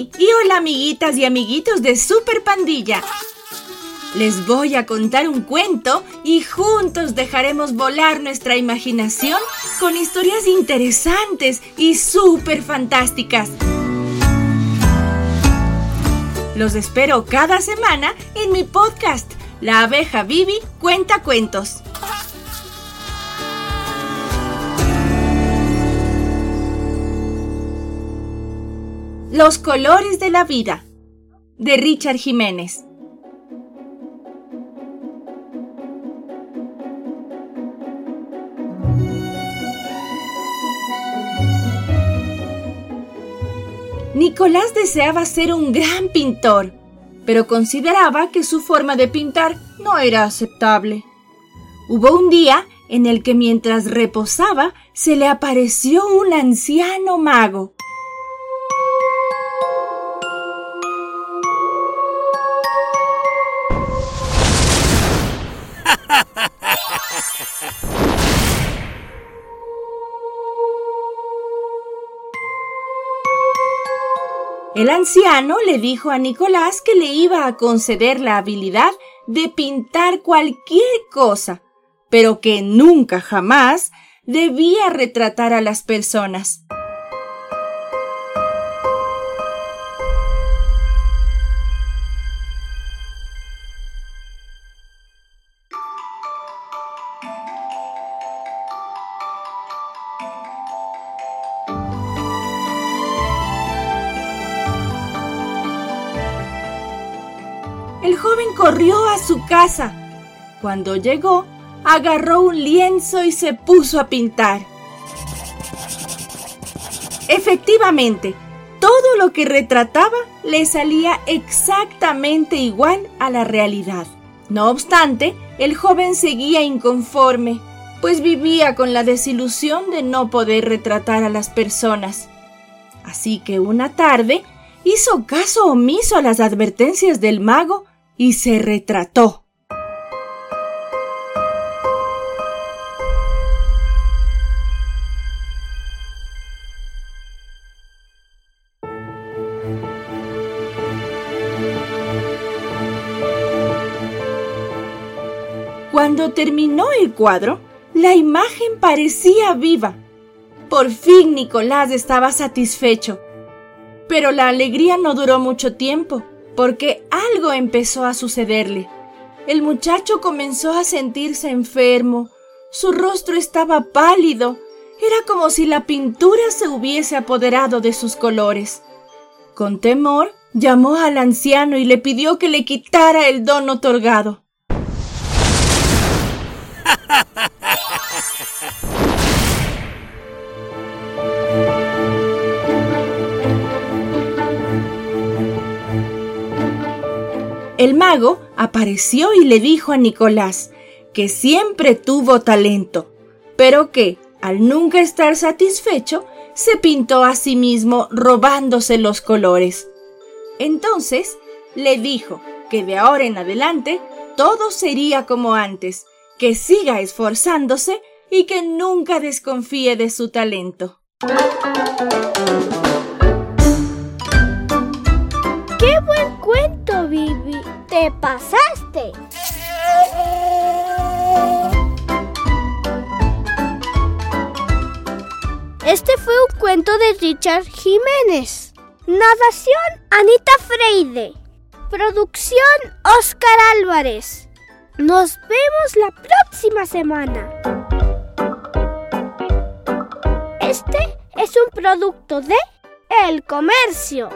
Y hola amiguitas y amiguitos de Super Pandilla. Les voy a contar un cuento y juntos dejaremos volar nuestra imaginación con historias interesantes y súper fantásticas. Los espero cada semana en mi podcast, La abeja Vivi cuenta cuentos. Los colores de la vida de Richard Jiménez. Nicolás deseaba ser un gran pintor, pero consideraba que su forma de pintar no era aceptable. Hubo un día en el que mientras reposaba se le apareció un anciano mago El anciano le dijo a Nicolás que le iba a conceder la habilidad de pintar cualquier cosa, pero que nunca jamás debía retratar a las personas. El joven corrió a su casa. Cuando llegó, agarró un lienzo y se puso a pintar. Efectivamente, todo lo que retrataba le salía exactamente igual a la realidad. No obstante, el joven seguía inconforme, pues vivía con la desilusión de no poder retratar a las personas. Así que una tarde hizo caso omiso a las advertencias del mago y se retrató. Cuando terminó el cuadro, la imagen parecía viva. Por fin Nicolás estaba satisfecho. Pero la alegría no duró mucho tiempo porque algo empezó a sucederle. El muchacho comenzó a sentirse enfermo, su rostro estaba pálido, era como si la pintura se hubiese apoderado de sus colores. Con temor, llamó al anciano y le pidió que le quitara el don otorgado. El mago apareció y le dijo a Nicolás que siempre tuvo talento, pero que, al nunca estar satisfecho, se pintó a sí mismo robándose los colores. Entonces le dijo que de ahora en adelante todo sería como antes, que siga esforzándose y que nunca desconfíe de su talento. Cuento, Vivi! te pasaste. Este fue un cuento de Richard Jiménez. Nadación Anita Freide. Producción Oscar Álvarez. Nos vemos la próxima semana. Este es un producto de El Comercio.